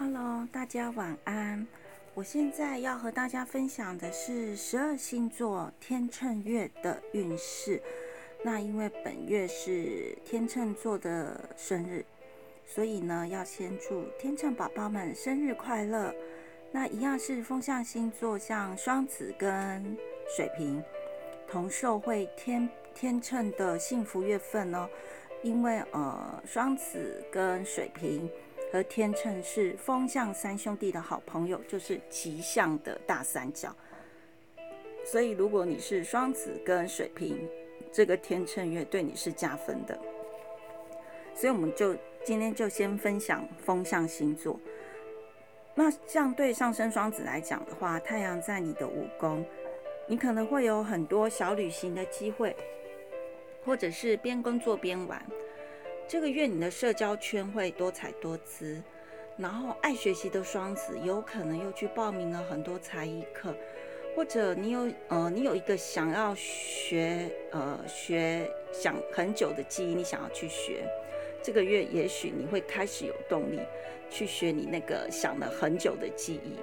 Hello，大家晚安。我现在要和大家分享的是十二星座天秤月的运势。那因为本月是天秤座的生日，所以呢，要先祝天秤宝宝们生日快乐。那一样是风象星座，像双子跟水瓶同受会天天秤的幸福月份哦。因为呃，双子跟水瓶。和天秤是风象三兄弟的好朋友，就是吉祥的大三角。所以，如果你是双子跟水瓶，这个天秤月对你是加分的。所以，我们就今天就先分享风象星座。那像对上升双子来讲的话，太阳在你的五宫，你可能会有很多小旅行的机会，或者是边工作边玩。这个月你的社交圈会多彩多姿，然后爱学习的双子有可能又去报名了很多才艺课，或者你有呃你有一个想要学呃学想很久的记忆，你想要去学，这个月也许你会开始有动力去学你那个想了很久的记忆，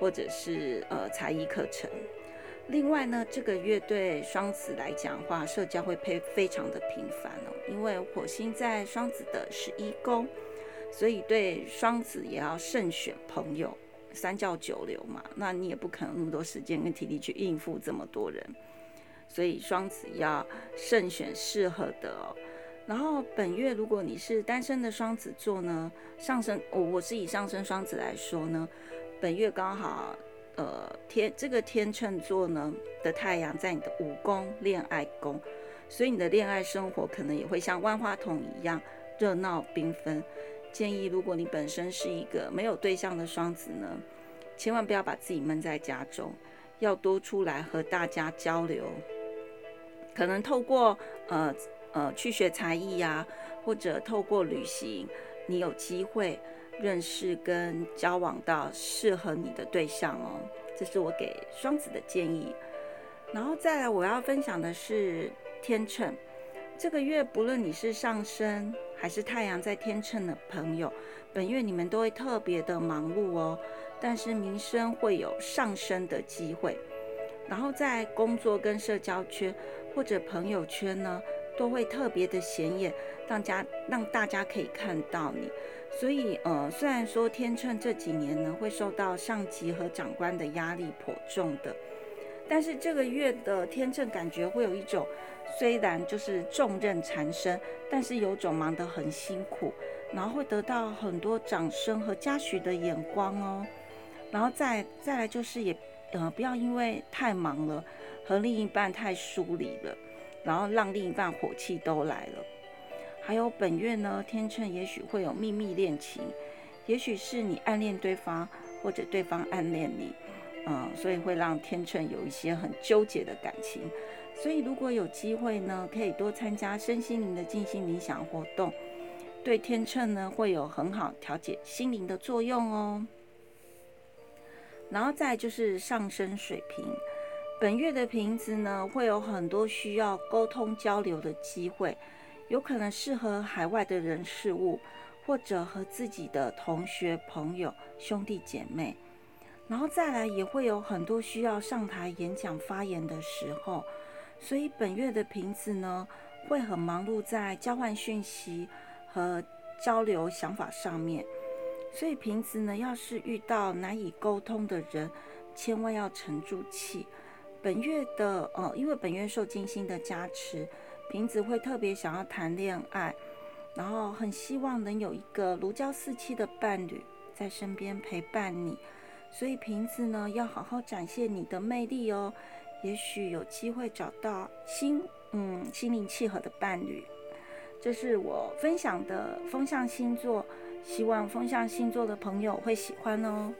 或者是呃才艺课程。另外呢，这个月对双子来讲的话，社交会非非常的频繁哦，因为火星在双子的十一宫，所以对双子也要慎选朋友，三教九流嘛，那你也不可能那么多时间跟体力去应付这么多人，所以双子要慎选适合的哦。然后本月如果你是单身的双子座呢，上升我我是以上升双子来说呢，本月刚好。呃，天这个天秤座呢的太阳在你的五宫恋爱宫，所以你的恋爱生活可能也会像万花筒一样热闹缤纷。建议如果你本身是一个没有对象的双子呢，千万不要把自己闷在家中，要多出来和大家交流。可能透过呃呃去学才艺呀、或者透过旅行，你有机会。认识跟交往到适合你的对象哦，这是我给双子的建议。然后再来，我要分享的是天秤。这个月不论你是上升还是太阳在天秤的朋友，本月你们都会特别的忙碌哦。但是名声会有上升的机会。然后在工作跟社交圈或者朋友圈呢，都会特别的显眼，让家让大家可以看到你。所以，呃，虽然说天秤这几年呢会受到上级和长官的压力颇重的，但是这个月的天秤感觉会有一种，虽然就是重任缠身，但是有种忙得很辛苦，然后会得到很多掌声和嘉许的眼光哦。然后再再来就是也，呃，不要因为太忙了和另一半太疏离了，然后让另一半火气都来了。还有本月呢，天秤也许会有秘密恋情，也许是你暗恋对方，或者对方暗恋你，嗯，所以会让天秤有一些很纠结的感情。所以如果有机会呢，可以多参加身心灵的静心冥想活动，对天秤呢会有很好调节心灵的作用哦。然后再就是上升水瓶，本月的瓶子呢会有很多需要沟通交流的机会。有可能适合海外的人事物，或者和自己的同学、朋友、兄弟姐妹，然后再来也会有很多需要上台演讲发言的时候，所以本月的瓶子呢会很忙碌在交换讯息和交流想法上面，所以瓶子呢要是遇到难以沟通的人，千万要沉住气。本月的呃，因为本月受金星的加持。瓶子会特别想要谈恋爱，然后很希望能有一个如胶似漆的伴侣在身边陪伴你，所以瓶子呢要好好展现你的魅力哦，也许有机会找到心嗯心灵契合的伴侣。这是我分享的风象星座，希望风象星座的朋友会喜欢哦。